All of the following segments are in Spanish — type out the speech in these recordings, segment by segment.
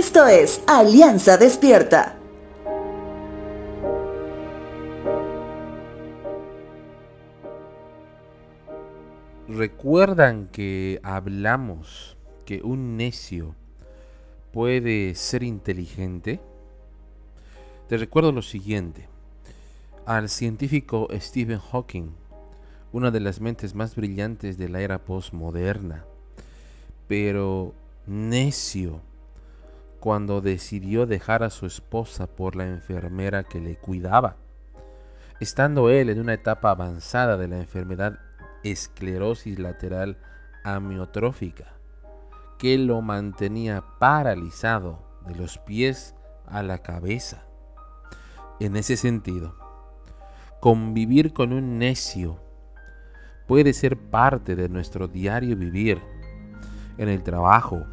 Esto es Alianza Despierta. ¿Recuerdan que hablamos que un necio puede ser inteligente? Te recuerdo lo siguiente. Al científico Stephen Hawking, una de las mentes más brillantes de la era postmoderna, pero necio cuando decidió dejar a su esposa por la enfermera que le cuidaba. Estando él en una etapa avanzada de la enfermedad esclerosis lateral amiotrófica, que lo mantenía paralizado de los pies a la cabeza. En ese sentido, convivir con un necio puede ser parte de nuestro diario vivir, en el trabajo,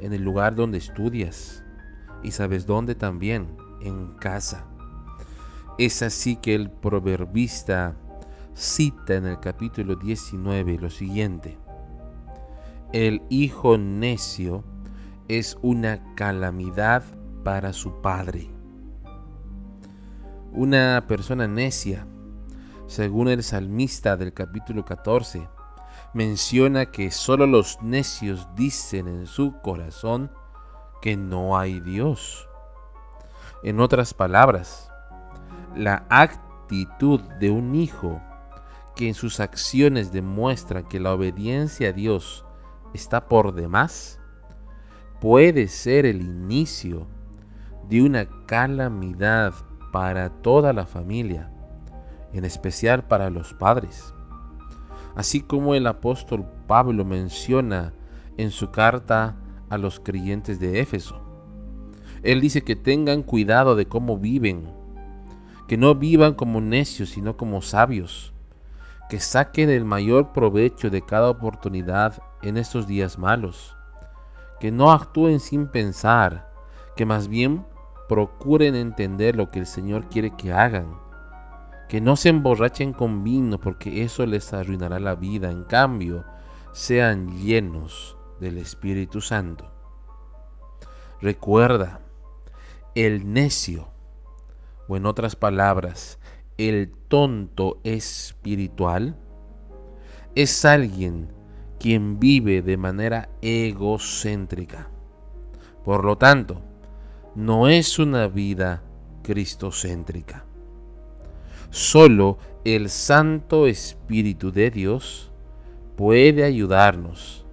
en el lugar donde estudias y sabes dónde también, en casa. Es así que el proverbista cita en el capítulo 19 lo siguiente. El hijo necio es una calamidad para su padre. Una persona necia, según el salmista del capítulo 14, menciona que solo los necios dicen en su corazón que no hay Dios. En otras palabras, la actitud de un hijo que en sus acciones demuestra que la obediencia a Dios está por demás, puede ser el inicio de una calamidad para toda la familia, en especial para los padres. Así como el apóstol Pablo menciona en su carta a los creyentes de Éfeso. Él dice que tengan cuidado de cómo viven, que no vivan como necios, sino como sabios, que saquen el mayor provecho de cada oportunidad en estos días malos, que no actúen sin pensar, que más bien procuren entender lo que el Señor quiere que hagan, que no se emborrachen con vino porque eso les arruinará la vida, en cambio, sean llenos del Espíritu Santo. Recuerda, el necio, o en otras palabras, el tonto espiritual es alguien quien vive de manera egocéntrica. Por lo tanto, no es una vida cristocéntrica. Solo el Santo Espíritu de Dios puede ayudarnos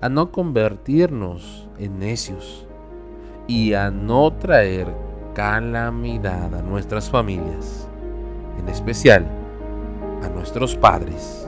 a no convertirnos en necios y a no traer calamidad a nuestras familias en especial a nuestros padres.